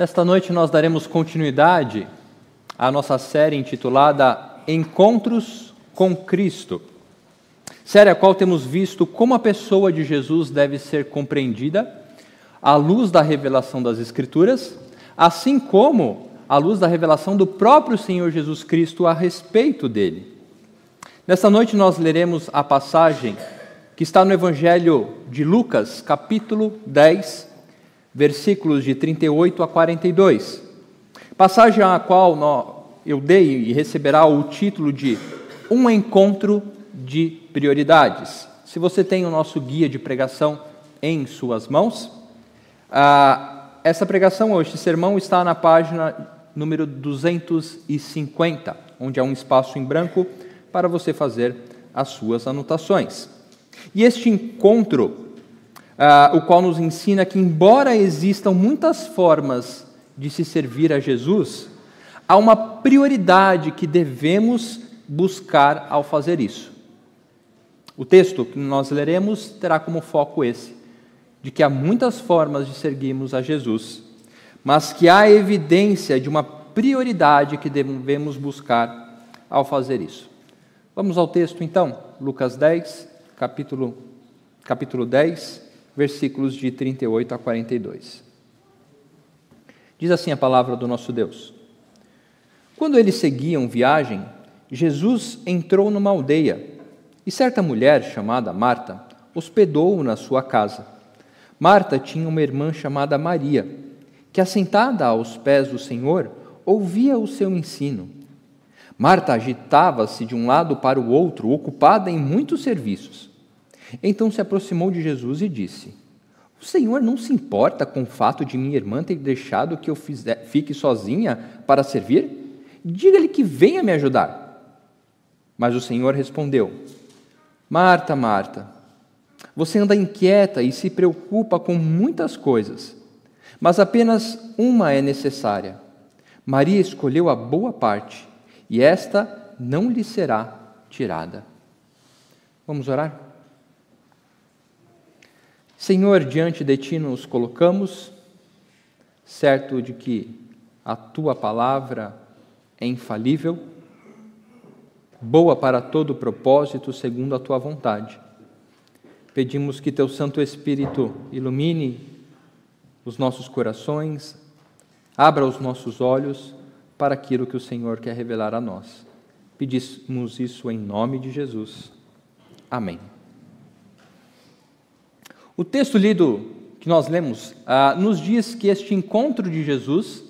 Nesta noite nós daremos continuidade à nossa série intitulada Encontros com Cristo. Série a qual temos visto como a pessoa de Jesus deve ser compreendida à luz da revelação das Escrituras, assim como à luz da revelação do próprio Senhor Jesus Cristo a respeito dele. Nesta noite nós leremos a passagem que está no Evangelho de Lucas, capítulo 10, versículos de 38 a 42. Passagem a qual eu dei e receberá o título de Um Encontro de Prioridades. Se você tem o nosso guia de pregação em suas mãos, ah, essa pregação ou este sermão está na página número 250, onde há um espaço em branco para você fazer as suas anotações. E este encontro uh, o qual nos ensina que, embora existam muitas formas de se servir a Jesus, há uma prioridade que devemos buscar ao fazer isso. O texto que nós leremos terá como foco esse, de que há muitas formas de seguirmos a Jesus, mas que há evidência de uma prioridade que devemos buscar ao fazer isso. Vamos ao texto então, Lucas 10, capítulo, capítulo 10, versículos de 38 a 42. Diz assim a palavra do nosso Deus: Quando eles seguiam viagem, Jesus entrou numa aldeia e certa mulher chamada Marta hospedou-o na sua casa. Marta tinha uma irmã chamada Maria, que, assentada aos pés do Senhor, ouvia o seu ensino. Marta agitava-se de um lado para o outro, ocupada em muitos serviços. Então se aproximou de Jesus e disse: O Senhor não se importa com o fato de minha irmã ter deixado que eu fique sozinha para servir? Diga-lhe que venha me ajudar. Mas o Senhor respondeu: Marta, Marta, você anda inquieta e se preocupa com muitas coisas, mas apenas uma é necessária. Maria escolheu a boa parte, e esta não lhe será tirada. Vamos orar? Senhor, diante de Ti nos colocamos, certo de que a Tua palavra é infalível, boa para todo propósito, segundo a Tua vontade. Pedimos que Teu Santo Espírito ilumine os nossos corações, abra os nossos olhos para aquilo que o Senhor quer revelar a nós. Pedimos isso em nome de Jesus. Amém. O texto lido que nós lemos ah, nos diz que este encontro de Jesus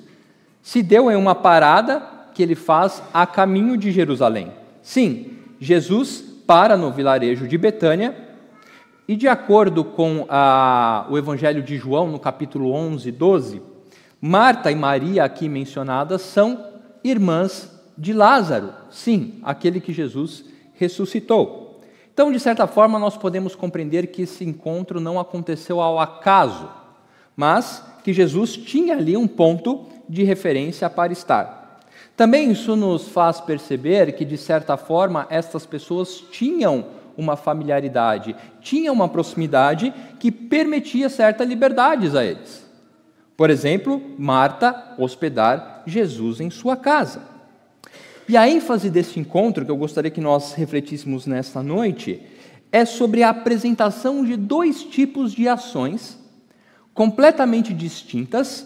se deu em uma parada que ele faz a caminho de Jerusalém. Sim, Jesus para no vilarejo de Betânia e, de acordo com ah, o Evangelho de João, no capítulo 11, 12, Marta e Maria, aqui mencionadas, são irmãs de Lázaro, sim, aquele que Jesus ressuscitou. Então, de certa forma, nós podemos compreender que esse encontro não aconteceu ao acaso, mas que Jesus tinha ali um ponto de referência para estar. Também isso nos faz perceber que, de certa forma, estas pessoas tinham uma familiaridade, tinham uma proximidade que permitia certas liberdades a eles. Por exemplo, Marta hospedar Jesus em sua casa. E a ênfase deste encontro, que eu gostaria que nós refletíssemos nesta noite, é sobre a apresentação de dois tipos de ações completamente distintas,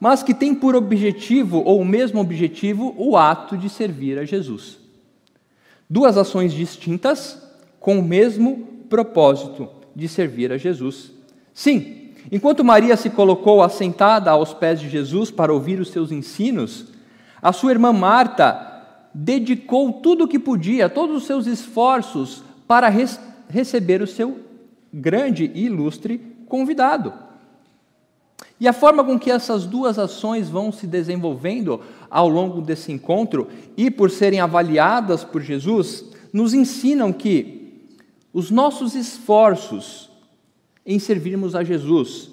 mas que têm por objetivo, ou o mesmo objetivo, o ato de servir a Jesus. Duas ações distintas com o mesmo propósito de servir a Jesus. Sim, enquanto Maria se colocou assentada aos pés de Jesus para ouvir os seus ensinos, a sua irmã Marta dedicou tudo o que podia, todos os seus esforços para res, receber o seu grande e ilustre convidado. E a forma com que essas duas ações vão se desenvolvendo ao longo desse encontro e por serem avaliadas por Jesus, nos ensinam que os nossos esforços em servirmos a Jesus,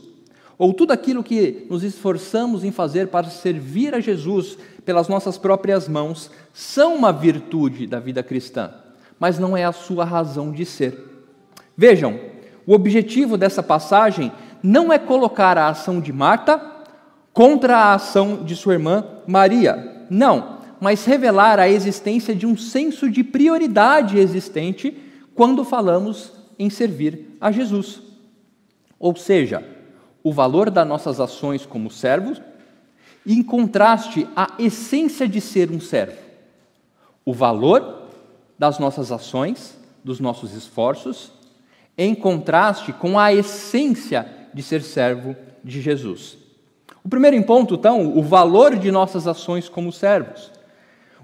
ou tudo aquilo que nos esforçamos em fazer para servir a Jesus pelas nossas próprias mãos, são uma virtude da vida cristã, mas não é a sua razão de ser. Vejam, o objetivo dessa passagem não é colocar a ação de Marta contra a ação de sua irmã Maria. Não, mas revelar a existência de um senso de prioridade existente quando falamos em servir a Jesus. Ou seja, o valor das nossas ações como servos, em contraste, a essência de ser um servo. O valor das nossas ações, dos nossos esforços, em contraste com a essência de ser servo de Jesus. O primeiro ponto, então, o valor de nossas ações como servos.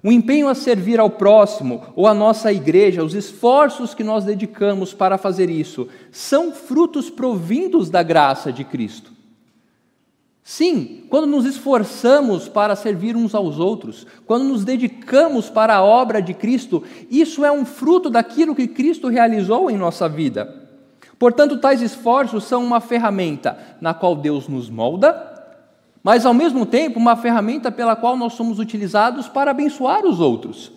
O empenho a servir ao próximo ou à nossa igreja, os esforços que nós dedicamos para fazer isso, são frutos provindos da graça de Cristo. Sim, quando nos esforçamos para servir uns aos outros, quando nos dedicamos para a obra de Cristo, isso é um fruto daquilo que Cristo realizou em nossa vida. Portanto, tais esforços são uma ferramenta na qual Deus nos molda, mas ao mesmo tempo uma ferramenta pela qual nós somos utilizados para abençoar os outros.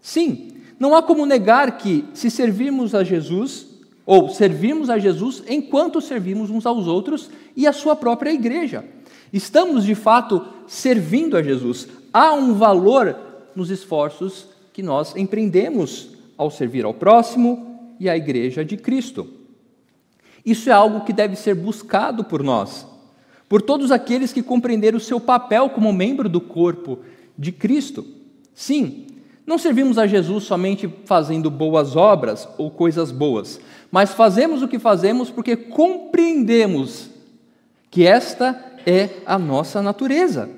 Sim, não há como negar que, se servirmos a Jesus, ou servirmos a Jesus enquanto servimos uns aos outros e a sua própria igreja. Estamos de fato servindo a Jesus. Há um valor nos esforços que nós empreendemos ao servir ao próximo e à igreja de Cristo. Isso é algo que deve ser buscado por nós, por todos aqueles que compreenderam o seu papel como membro do corpo de Cristo. Sim, não servimos a Jesus somente fazendo boas obras ou coisas boas, mas fazemos o que fazemos porque compreendemos que esta é a nossa natureza.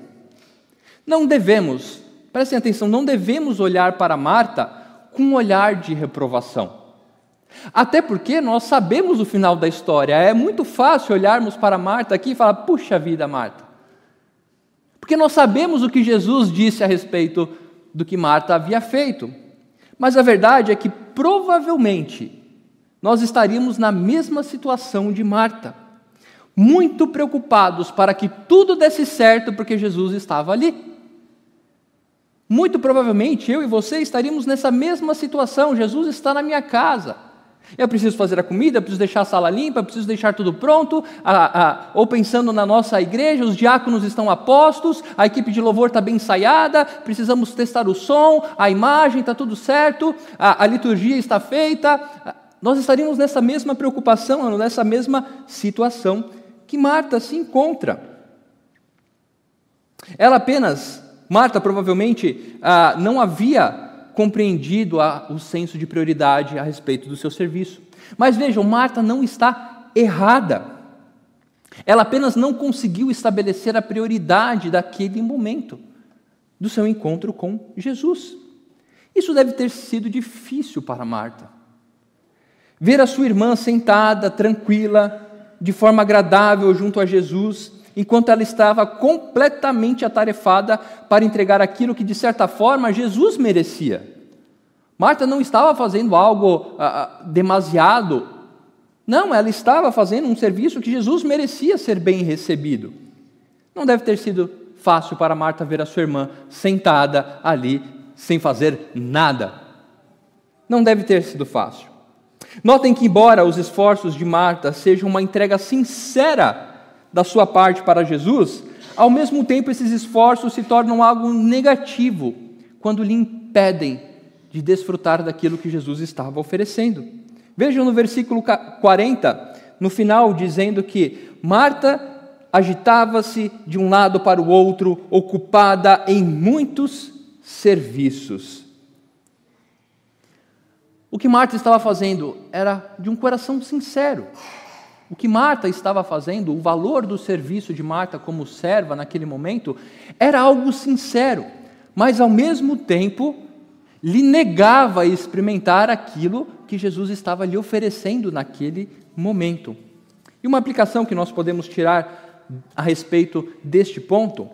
Não devemos, prestem atenção, não devemos olhar para Marta com um olhar de reprovação. Até porque nós sabemos o final da história. É muito fácil olharmos para Marta aqui e falar: puxa vida, Marta. Porque nós sabemos o que Jesus disse a respeito do que Marta havia feito. Mas a verdade é que provavelmente nós estaríamos na mesma situação de Marta, muito preocupados para que tudo desse certo porque Jesus estava ali. Muito provavelmente eu e você estaríamos nessa mesma situação. Jesus está na minha casa. Eu preciso fazer a comida, preciso deixar a sala limpa, preciso deixar tudo pronto. Ou pensando na nossa igreja, os diáconos estão a postos, a equipe de louvor está bem ensaiada, precisamos testar o som, a imagem está tudo certo, a, a liturgia está feita. Nós estaríamos nessa mesma preocupação, nessa mesma situação que Marta se encontra. Ela apenas, Marta provavelmente ah, não havia compreendido o senso de prioridade a respeito do seu serviço. Mas vejam, Marta não está errada. Ela apenas não conseguiu estabelecer a prioridade daquele momento, do seu encontro com Jesus. Isso deve ter sido difícil para Marta. Ver a sua irmã sentada, tranquila, de forma agradável junto a Jesus, enquanto ela estava completamente atarefada para entregar aquilo que, de certa forma, Jesus merecia. Marta não estava fazendo algo ah, ah, demasiado, não, ela estava fazendo um serviço que Jesus merecia ser bem recebido. Não deve ter sido fácil para Marta ver a sua irmã sentada ali, sem fazer nada. Não deve ter sido fácil. Notem que, embora os esforços de Marta sejam uma entrega sincera da sua parte para Jesus, ao mesmo tempo esses esforços se tornam algo negativo quando lhe impedem de desfrutar daquilo que Jesus estava oferecendo. Vejam no versículo 40, no final, dizendo que Marta agitava-se de um lado para o outro, ocupada em muitos serviços. O que Marta estava fazendo era de um coração sincero. O que Marta estava fazendo, o valor do serviço de Marta como serva naquele momento, era algo sincero, mas ao mesmo tempo lhe negava experimentar aquilo que Jesus estava lhe oferecendo naquele momento. E uma aplicação que nós podemos tirar a respeito deste ponto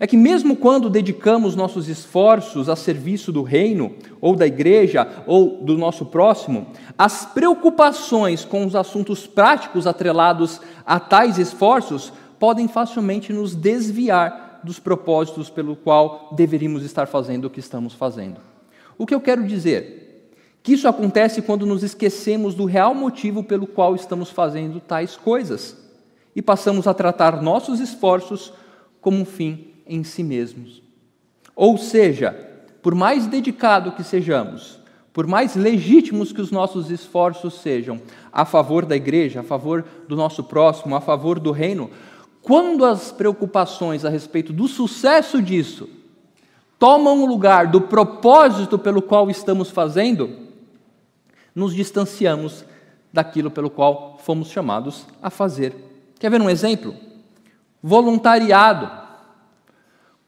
é que, mesmo quando dedicamos nossos esforços a serviço do reino, ou da igreja, ou do nosso próximo, as preocupações com os assuntos práticos atrelados a tais esforços podem facilmente nos desviar dos propósitos pelo qual deveríamos estar fazendo o que estamos fazendo. O que eu quero dizer? Que isso acontece quando nos esquecemos do real motivo pelo qual estamos fazendo tais coisas e passamos a tratar nossos esforços como um fim em si mesmos. Ou seja, por mais dedicado que sejamos, por mais legítimos que os nossos esforços sejam a favor da igreja, a favor do nosso próximo, a favor do reino, quando as preocupações a respeito do sucesso disso tomam o lugar do propósito pelo qual estamos fazendo, nos distanciamos daquilo pelo qual fomos chamados a fazer. Quer ver um exemplo? Voluntariado.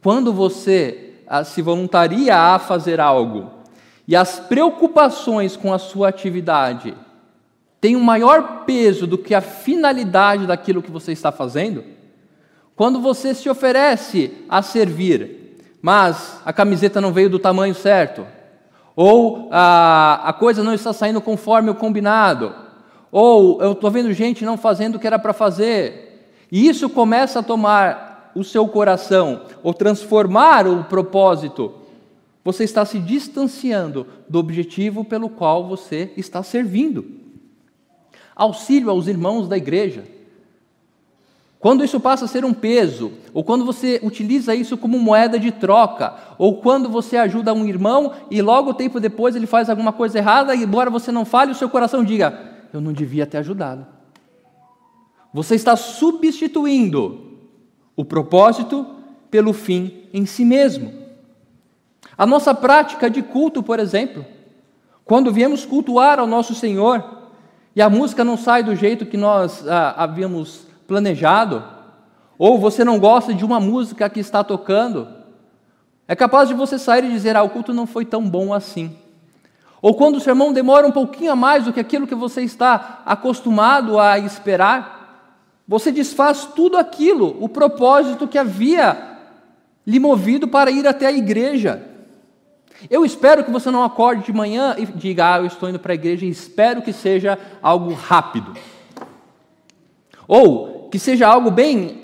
Quando você ah, se voluntaria a fazer algo e as preocupações com a sua atividade têm um maior peso do que a finalidade daquilo que você está fazendo, quando você se oferece a servir, mas a camiseta não veio do tamanho certo, ou a, a coisa não está saindo conforme o combinado, ou eu estou vendo gente não fazendo o que era para fazer, e isso começa a tomar o seu coração, ou transformar o propósito, você está se distanciando do objetivo pelo qual você está servindo. Auxílio aos irmãos da igreja. Quando isso passa a ser um peso, ou quando você utiliza isso como moeda de troca, ou quando você ajuda um irmão e logo tempo depois ele faz alguma coisa errada, e embora você não fale, o seu coração diga: Eu não devia ter ajudado. Você está substituindo o propósito pelo fim em si mesmo. A nossa prática de culto, por exemplo, quando viemos cultuar ao nosso Senhor e a música não sai do jeito que nós ah, havíamos planejado, ou você não gosta de uma música que está tocando, é capaz de você sair e dizer: ah, o culto não foi tão bom assim. Ou quando o sermão demora um pouquinho a mais do que aquilo que você está acostumado a esperar, você desfaz tudo aquilo, o propósito que havia lhe movido para ir até a igreja. Eu espero que você não acorde de manhã e diga: Ah, eu estou indo para a igreja e espero que seja algo rápido. Ou que seja algo bem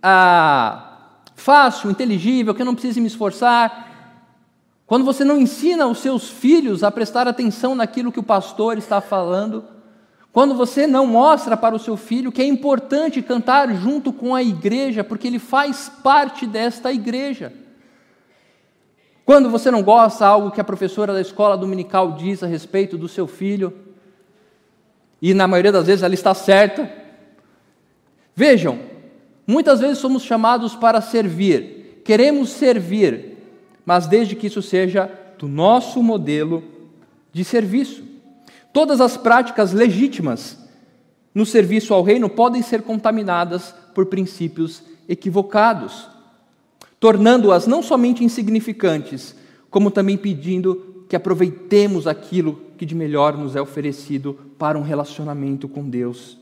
ah, fácil, inteligível, que eu não precise me esforçar. Quando você não ensina os seus filhos a prestar atenção naquilo que o pastor está falando, quando você não mostra para o seu filho que é importante cantar junto com a igreja, porque ele faz parte desta igreja. Quando você não gosta algo que a professora da escola dominical diz a respeito do seu filho, e na maioria das vezes ela está certa, Vejam, muitas vezes somos chamados para servir, queremos servir, mas desde que isso seja do nosso modelo de serviço. Todas as práticas legítimas no serviço ao reino podem ser contaminadas por princípios equivocados, tornando-as não somente insignificantes, como também pedindo que aproveitemos aquilo que de melhor nos é oferecido para um relacionamento com Deus.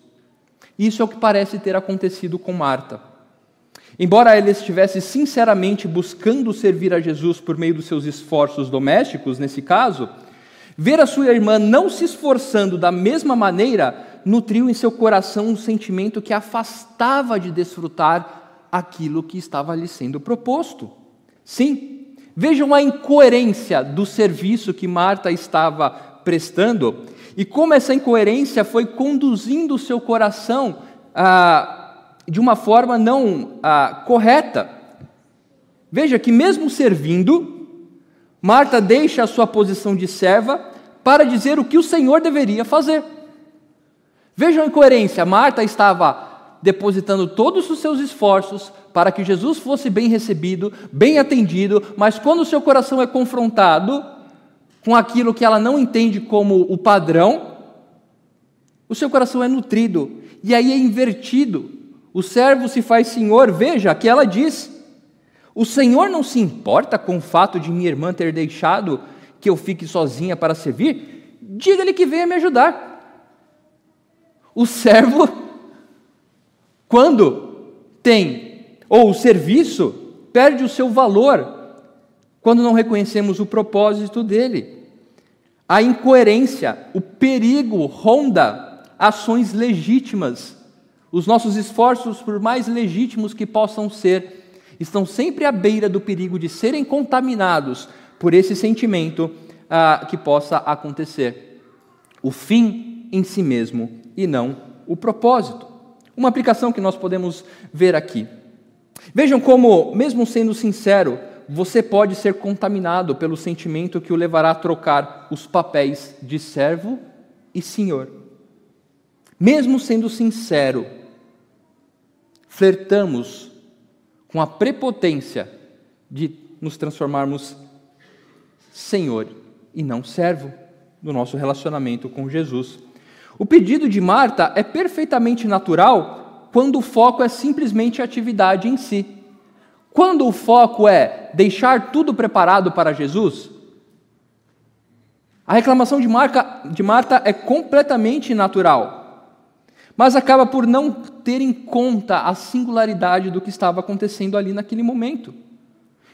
Isso é o que parece ter acontecido com Marta. Embora ela estivesse sinceramente buscando servir a Jesus por meio dos seus esforços domésticos, nesse caso, ver a sua irmã não se esforçando da mesma maneira nutriu em seu coração um sentimento que afastava de desfrutar aquilo que estava lhe sendo proposto. Sim, vejam a incoerência do serviço que Marta estava prestando e como essa incoerência foi conduzindo o seu coração ah, de uma forma não ah, correta. Veja que, mesmo servindo, Marta deixa a sua posição de serva para dizer o que o Senhor deveria fazer. Vejam a incoerência: Marta estava depositando todos os seus esforços para que Jesus fosse bem recebido, bem atendido, mas quando o seu coração é confrontado, com aquilo que ela não entende como o padrão, o seu coração é nutrido, e aí é invertido. O servo se faz senhor, veja que ela diz: O Senhor não se importa com o fato de minha irmã ter deixado que eu fique sozinha para servir? Diga-lhe que venha me ajudar. O servo, quando tem, ou o serviço, perde o seu valor quando não reconhecemos o propósito dele. A incoerência, o perigo ronda ações legítimas. Os nossos esforços, por mais legítimos que possam ser, estão sempre à beira do perigo de serem contaminados por esse sentimento ah, que possa acontecer. O fim em si mesmo e não o propósito. Uma aplicação que nós podemos ver aqui. Vejam como, mesmo sendo sincero, você pode ser contaminado pelo sentimento que o levará a trocar os papéis de servo e senhor. Mesmo sendo sincero, flertamos com a prepotência de nos transformarmos senhor e não servo no nosso relacionamento com Jesus. O pedido de Marta é perfeitamente natural quando o foco é simplesmente a atividade em si. Quando o foco é deixar tudo preparado para Jesus, a reclamação de, Marca, de Marta é completamente natural, mas acaba por não ter em conta a singularidade do que estava acontecendo ali naquele momento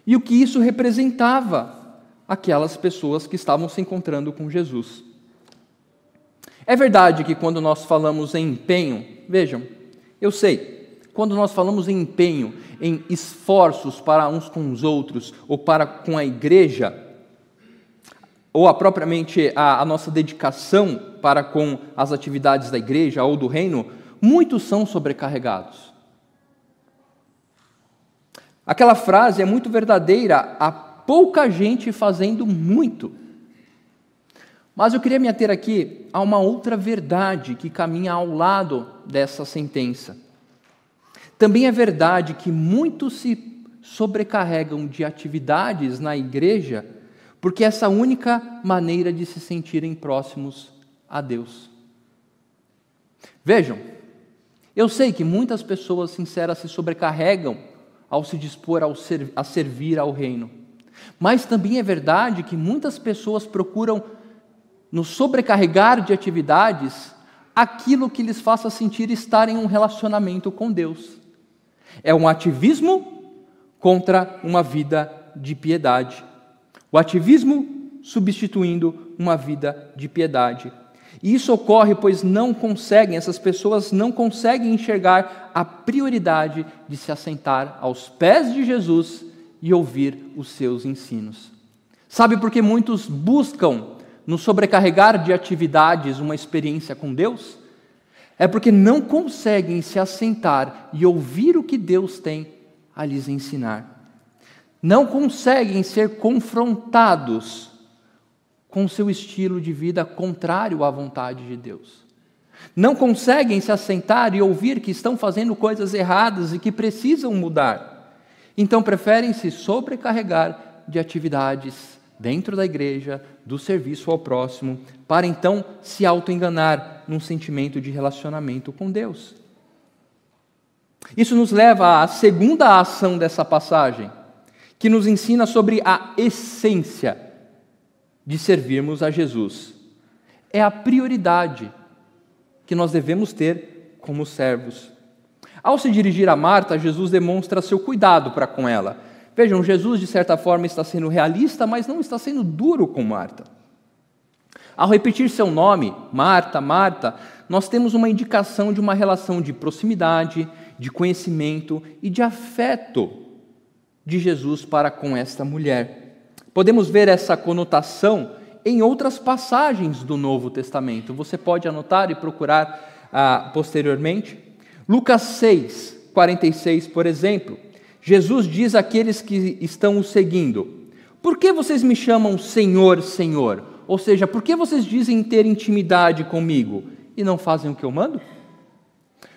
e o que isso representava aquelas pessoas que estavam se encontrando com Jesus. É verdade que quando nós falamos em empenho, vejam, eu sei, quando nós falamos em empenho, em esforços para uns com os outros ou para com a igreja, ou a propriamente a, a nossa dedicação para com as atividades da igreja ou do reino, muitos são sobrecarregados. Aquela frase é muito verdadeira, há pouca gente fazendo muito. Mas eu queria me ater aqui a uma outra verdade que caminha ao lado dessa sentença. Também é verdade que muitos se sobrecarregam de atividades na igreja porque essa única maneira de se sentirem próximos a Deus. Vejam, eu sei que muitas pessoas sinceras se sobrecarregam ao se dispor ao ser, a servir ao reino, mas também é verdade que muitas pessoas procuram nos sobrecarregar de atividades aquilo que lhes faça sentir estar em um relacionamento com Deus. É um ativismo contra uma vida de piedade. O ativismo substituindo uma vida de piedade. E isso ocorre pois não conseguem, essas pessoas não conseguem enxergar a prioridade de se assentar aos pés de Jesus e ouvir os seus ensinos. Sabe por que muitos buscam nos sobrecarregar de atividades uma experiência com Deus? É porque não conseguem se assentar e ouvir o que Deus tem a lhes ensinar não conseguem ser confrontados com seu estilo de vida contrário à vontade de Deus. Não conseguem se assentar e ouvir que estão fazendo coisas erradas e que precisam mudar. Então preferem se sobrecarregar de atividades dentro da igreja, do serviço ao próximo, para então se auto-enganar num sentimento de relacionamento com Deus. Isso nos leva à segunda ação dessa passagem que nos ensina sobre a essência de servirmos a Jesus. É a prioridade que nós devemos ter como servos. Ao se dirigir a Marta, Jesus demonstra seu cuidado para com ela. Vejam, Jesus, de certa forma, está sendo realista, mas não está sendo duro com Marta. Ao repetir seu nome, Marta, Marta, nós temos uma indicação de uma relação de proximidade, de conhecimento e de afeto de Jesus para com esta mulher. Podemos ver essa conotação em outras passagens do Novo Testamento. Você pode anotar e procurar ah, posteriormente. Lucas 6, 46, por exemplo. Jesus diz àqueles que estão o seguindo: Por que vocês me chamam Senhor, Senhor? Ou seja, por que vocês dizem ter intimidade comigo e não fazem o que eu mando?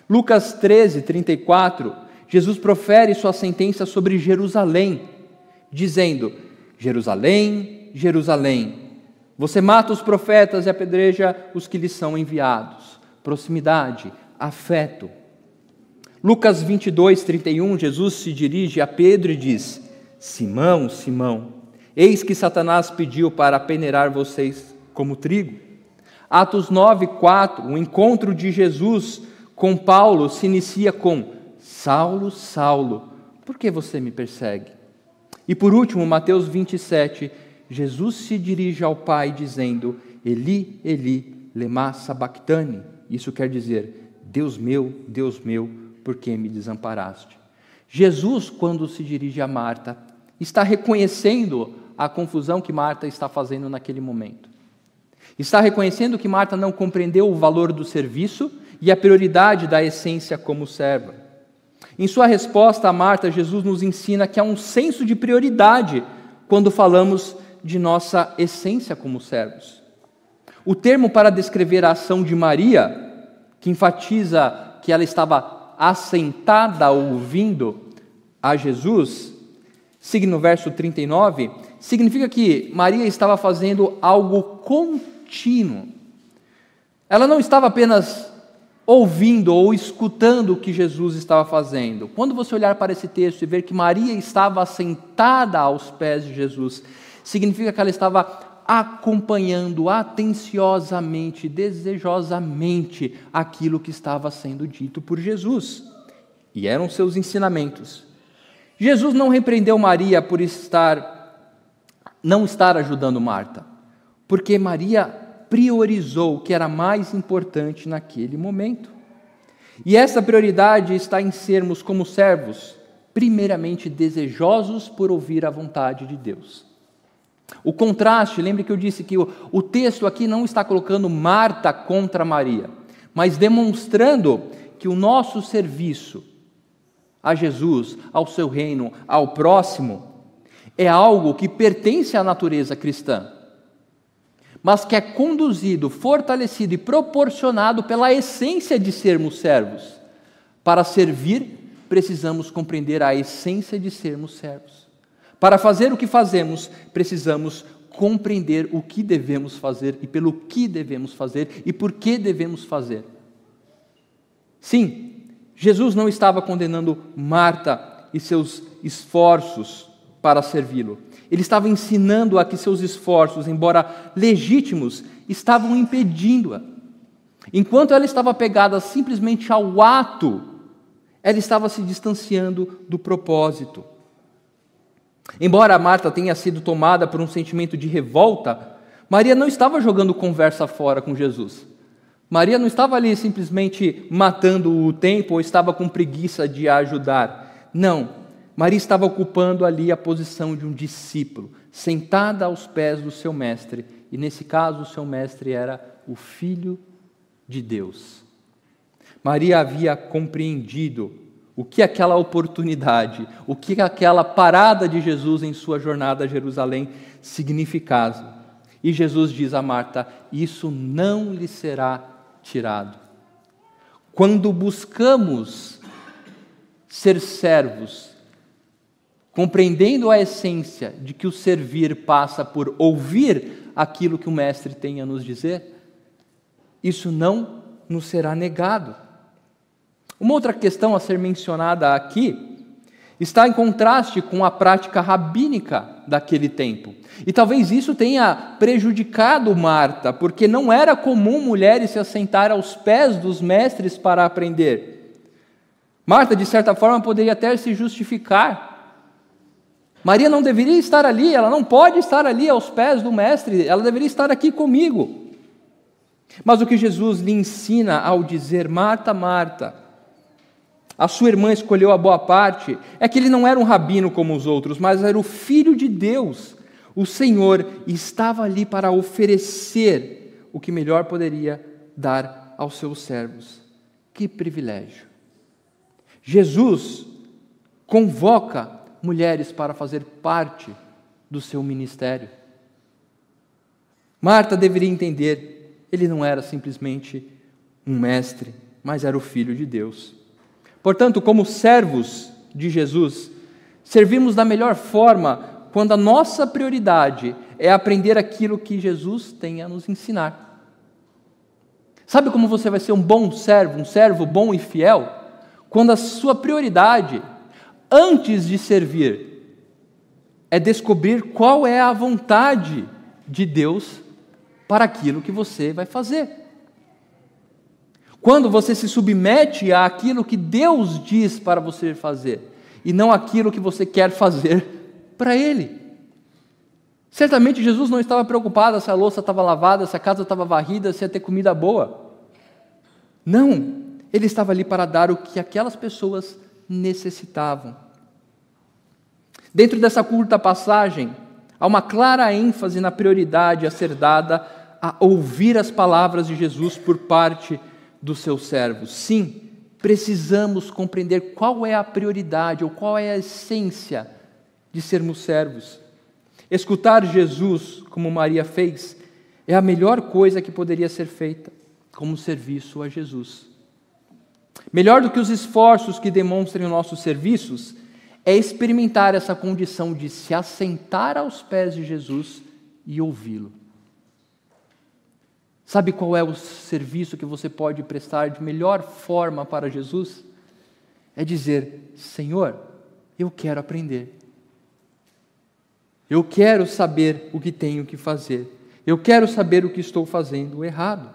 Lucas 13, 34 Jesus profere sua sentença sobre Jerusalém, dizendo: Jerusalém, Jerusalém, você mata os profetas e apedreja os que lhes são enviados. Proximidade, afeto. Lucas 22, 31, Jesus se dirige a Pedro e diz: Simão, Simão, eis que Satanás pediu para peneirar vocês como trigo. Atos 9, 4, o encontro de Jesus com Paulo se inicia com Saulo, Saulo, por que você me persegue? E por último, Mateus 27, Jesus se dirige ao Pai dizendo: Eli, Eli, lema sabachthani. Isso quer dizer: Deus meu, Deus meu, por que me desamparaste? Jesus, quando se dirige a Marta, está reconhecendo a confusão que Marta está fazendo naquele momento. Está reconhecendo que Marta não compreendeu o valor do serviço e a prioridade da essência como serva. Em sua resposta a Marta, Jesus nos ensina que há um senso de prioridade quando falamos de nossa essência como servos. O termo para descrever a ação de Maria, que enfatiza que ela estava assentada ouvindo a Jesus, siga no verso 39, significa que Maria estava fazendo algo contínuo. Ela não estava apenas ouvindo ou escutando o que Jesus estava fazendo. Quando você olhar para esse texto e ver que Maria estava sentada aos pés de Jesus, significa que ela estava acompanhando atenciosamente, desejosamente aquilo que estava sendo dito por Jesus. E eram seus ensinamentos. Jesus não repreendeu Maria por estar não estar ajudando Marta, porque Maria priorizou o que era mais importante naquele momento. E essa prioridade está em sermos, como servos, primeiramente desejosos por ouvir a vontade de Deus. O contraste, lembre que eu disse que o, o texto aqui não está colocando Marta contra Maria, mas demonstrando que o nosso serviço a Jesus, ao seu reino, ao próximo, é algo que pertence à natureza cristã mas que é conduzido, fortalecido e proporcionado pela essência de sermos servos. Para servir, precisamos compreender a essência de sermos servos. Para fazer o que fazemos, precisamos compreender o que devemos fazer e pelo que devemos fazer e por que devemos fazer. Sim, Jesus não estava condenando Marta e seus esforços para servi-lo. Ele estava ensinando a que seus esforços, embora legítimos, estavam impedindo-a. Enquanto ela estava pegada simplesmente ao ato, ela estava se distanciando do propósito. Embora Marta tenha sido tomada por um sentimento de revolta, Maria não estava jogando conversa fora com Jesus. Maria não estava ali simplesmente matando o tempo ou estava com preguiça de ajudar. Não, Maria estava ocupando ali a posição de um discípulo, sentada aos pés do seu mestre, e nesse caso o seu mestre era o Filho de Deus. Maria havia compreendido o que aquela oportunidade, o que aquela parada de Jesus em sua jornada a Jerusalém significava. E Jesus diz a Marta: Isso não lhe será tirado. Quando buscamos ser servos, compreendendo a essência de que o servir passa por ouvir aquilo que o Mestre tem a nos dizer, isso não nos será negado. Uma outra questão a ser mencionada aqui está em contraste com a prática rabínica daquele tempo. E talvez isso tenha prejudicado Marta, porque não era comum mulheres se assentar aos pés dos mestres para aprender. Marta, de certa forma, poderia até se justificar Maria não deveria estar ali, ela não pode estar ali aos pés do Mestre, ela deveria estar aqui comigo. Mas o que Jesus lhe ensina ao dizer, Marta, Marta, a sua irmã escolheu a boa parte, é que ele não era um rabino como os outros, mas era o filho de Deus. O Senhor estava ali para oferecer o que melhor poderia dar aos seus servos. Que privilégio! Jesus convoca mulheres para fazer parte do seu ministério. Marta deveria entender, ele não era simplesmente um mestre, mas era o filho de Deus. Portanto, como servos de Jesus, servimos da melhor forma quando a nossa prioridade é aprender aquilo que Jesus tem a nos ensinar. Sabe como você vai ser um bom servo, um servo bom e fiel? Quando a sua prioridade antes de servir, é descobrir qual é a vontade de Deus para aquilo que você vai fazer. Quando você se submete àquilo que Deus diz para você fazer, e não aquilo que você quer fazer para Ele. Certamente Jesus não estava preocupado se a louça estava lavada, se a casa estava varrida, se ia ter comida boa. Não, ele estava ali para dar o que aquelas pessoas necessitavam. Dentro dessa curta passagem, há uma clara ênfase na prioridade a ser dada a ouvir as palavras de Jesus por parte dos seus servos. Sim, precisamos compreender qual é a prioridade ou qual é a essência de sermos servos. Escutar Jesus, como Maria fez, é a melhor coisa que poderia ser feita, como serviço a Jesus. Melhor do que os esforços que demonstrem nossos serviços, é experimentar essa condição de se assentar aos pés de Jesus e ouvi-lo. Sabe qual é o serviço que você pode prestar de melhor forma para Jesus? É dizer: Senhor, eu quero aprender. Eu quero saber o que tenho que fazer. Eu quero saber o que estou fazendo errado.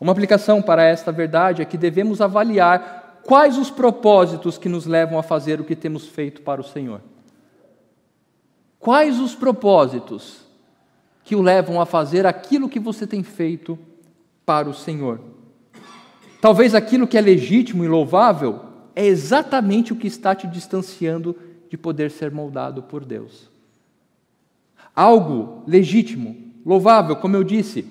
Uma aplicação para esta verdade é que devemos avaliar quais os propósitos que nos levam a fazer o que temos feito para o Senhor. Quais os propósitos que o levam a fazer aquilo que você tem feito para o Senhor? Talvez aquilo que é legítimo e louvável é exatamente o que está te distanciando de poder ser moldado por Deus. Algo legítimo, louvável, como eu disse,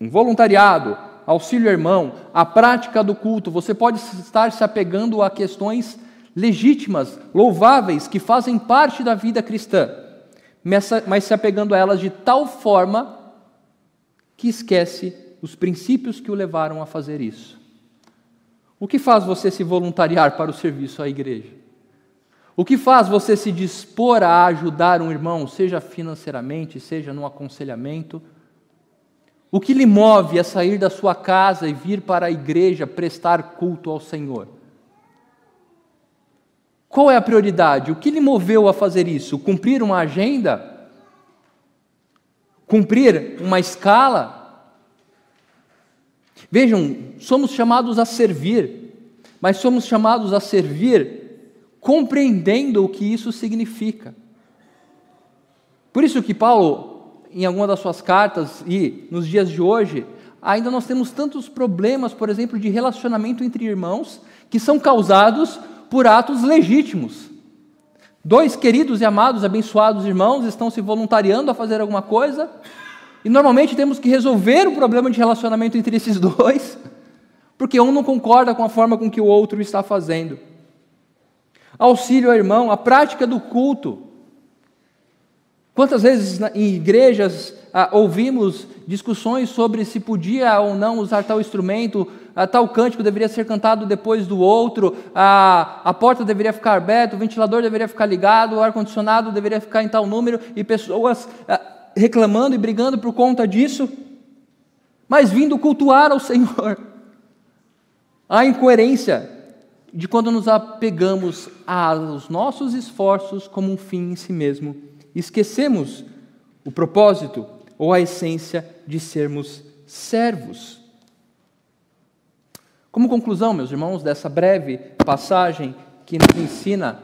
um voluntariado, auxílio irmão, a prática do culto, você pode estar se apegando a questões legítimas, louváveis, que fazem parte da vida cristã, mas se apegando a elas de tal forma que esquece os princípios que o levaram a fazer isso. O que faz você se voluntariar para o serviço à igreja? O que faz você se dispor a ajudar um irmão, seja financeiramente, seja no aconselhamento? O que lhe move a sair da sua casa e vir para a igreja prestar culto ao Senhor? Qual é a prioridade? O que lhe moveu a fazer isso? Cumprir uma agenda? Cumprir uma escala? Vejam, somos chamados a servir, mas somos chamados a servir compreendendo o que isso significa. Por isso que Paulo, em alguma das suas cartas e nos dias de hoje, ainda nós temos tantos problemas, por exemplo, de relacionamento entre irmãos, que são causados por atos legítimos. Dois queridos e amados, abençoados irmãos estão se voluntariando a fazer alguma coisa, e normalmente temos que resolver o problema de relacionamento entre esses dois, porque um não concorda com a forma com que o outro está fazendo auxílio ao irmão, a prática do culto. Quantas vezes em igrejas ah, ouvimos discussões sobre se podia ou não usar tal instrumento, ah, tal cântico deveria ser cantado depois do outro, ah, a porta deveria ficar aberta, o ventilador deveria ficar ligado, o ar-condicionado deveria ficar em tal número, e pessoas ah, reclamando e brigando por conta disso, mas vindo cultuar ao Senhor. A incoerência de quando nos apegamos aos nossos esforços como um fim em si mesmo, esquecemos o propósito ou a essência de sermos servos. Como conclusão, meus irmãos, dessa breve passagem que nos ensina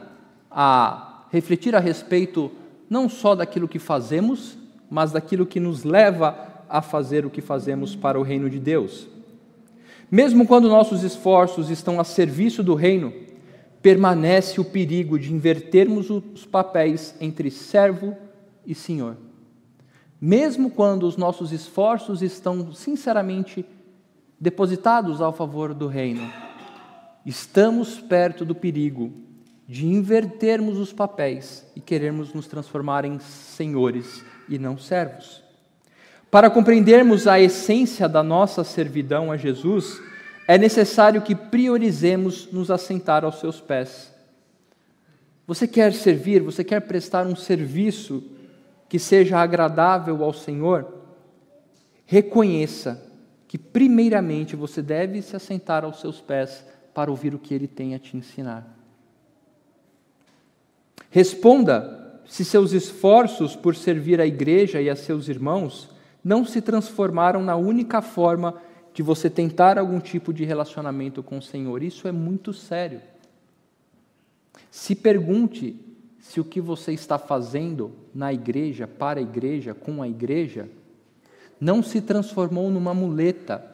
a refletir a respeito não só daquilo que fazemos, mas daquilo que nos leva a fazer o que fazemos para o reino de Deus. Mesmo quando nossos esforços estão a serviço do reino, permanece o perigo de invertermos os papéis entre servo e senhor. Mesmo quando os nossos esforços estão sinceramente depositados ao favor do reino, estamos perto do perigo de invertermos os papéis e querermos nos transformar em senhores e não servos. Para compreendermos a essência da nossa servidão a Jesus, é necessário que priorizemos nos assentar aos seus pés. Você quer servir, você quer prestar um serviço que seja agradável ao Senhor? Reconheça que, primeiramente, você deve se assentar aos seus pés para ouvir o que Ele tem a te ensinar. Responda se seus esforços por servir a igreja e a seus irmãos não se transformaram na única forma de você tentar algum tipo de relacionamento com o Senhor. Isso é muito sério. Se pergunte se o que você está fazendo na igreja, para a igreja, com a igreja, não se transformou numa muleta,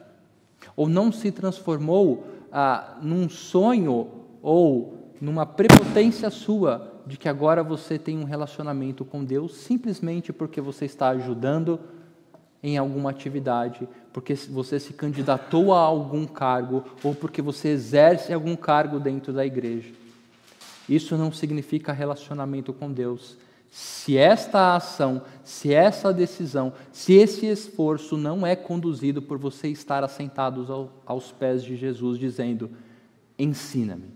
ou não se transformou ah, num sonho ou numa prepotência sua de que agora você tem um relacionamento com Deus simplesmente porque você está ajudando em alguma atividade, porque você se candidatou a algum cargo ou porque você exerce algum cargo dentro da igreja. Isso não significa relacionamento com Deus. Se esta ação, se essa decisão, se esse esforço não é conduzido por você estar assentados aos pés de Jesus, dizendo: ensina-me,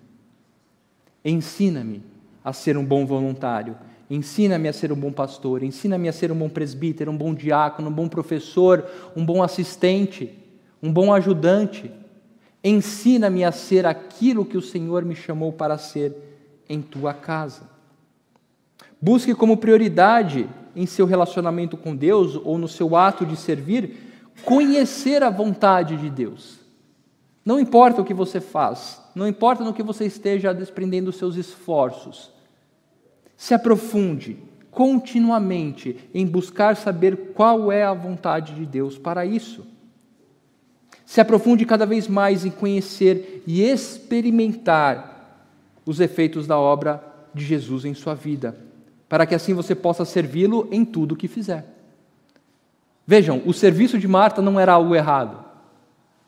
ensina-me a ser um bom voluntário, ensina-me a ser um bom pastor, ensina-me a ser um bom presbítero, um bom diácono, um bom professor, um bom assistente, um bom ajudante. Ensina-me a ser aquilo que o Senhor me chamou para ser em tua casa. Busque como prioridade em seu relacionamento com Deus ou no seu ato de servir conhecer a vontade de Deus. Não importa o que você faz, não importa no que você esteja desprendendo seus esforços. Se aprofunde continuamente em buscar saber qual é a vontade de Deus para isso. Se aprofunde cada vez mais em conhecer e experimentar os efeitos da obra de Jesus em sua vida, para que assim você possa servi-lo em tudo o que fizer. Vejam, o serviço de Marta não era algo errado,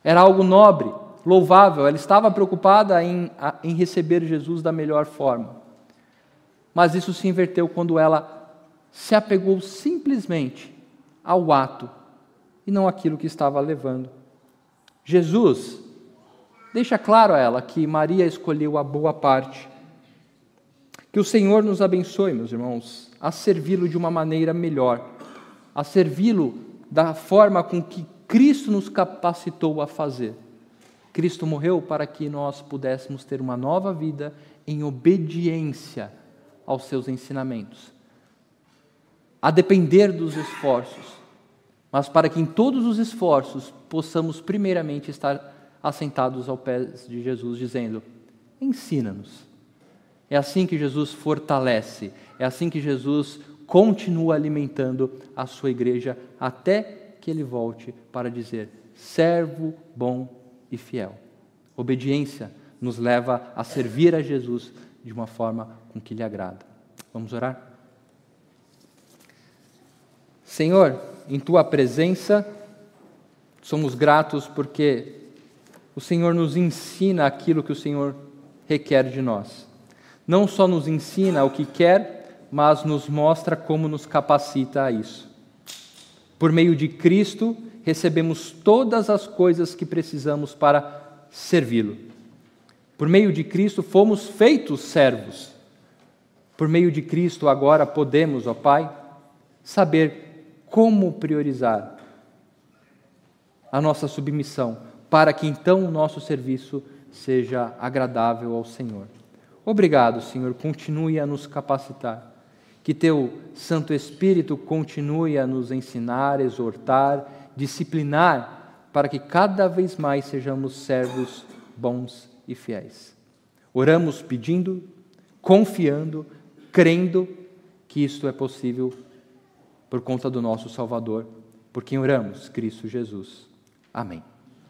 era algo nobre, louvável, ela estava preocupada em, em receber Jesus da melhor forma. Mas isso se inverteu quando ela se apegou simplesmente ao ato e não aquilo que estava levando. Jesus deixa claro a ela que Maria escolheu a boa parte. Que o Senhor nos abençoe, meus irmãos, a servi-lo de uma maneira melhor, a servi-lo da forma com que Cristo nos capacitou a fazer. Cristo morreu para que nós pudéssemos ter uma nova vida em obediência aos seus ensinamentos, a depender dos esforços, mas para que em todos os esforços possamos primeiramente estar assentados ao pés de Jesus, dizendo: ensina-nos. É assim que Jesus fortalece, é assim que Jesus continua alimentando a sua igreja até que ele volte para dizer: servo bom e fiel. Obediência nos leva a servir a Jesus de uma forma com que lhe agrada. Vamos orar? Senhor, em tua presença, somos gratos porque o Senhor nos ensina aquilo que o Senhor requer de nós. Não só nos ensina o que quer, mas nos mostra como nos capacita a isso. Por meio de Cristo, recebemos todas as coisas que precisamos para servi-lo. Por meio de Cristo fomos feitos servos. Por meio de Cristo agora podemos, ó Pai, saber como priorizar a nossa submissão, para que então o nosso serviço seja agradável ao Senhor. Obrigado, Senhor, continue a nos capacitar. Que teu Santo Espírito continue a nos ensinar, exortar, disciplinar, para que cada vez mais sejamos servos bons e fiéis. Oramos pedindo, confiando, crendo que isto é possível por conta do nosso Salvador, por quem oramos, Cristo Jesus. Amém.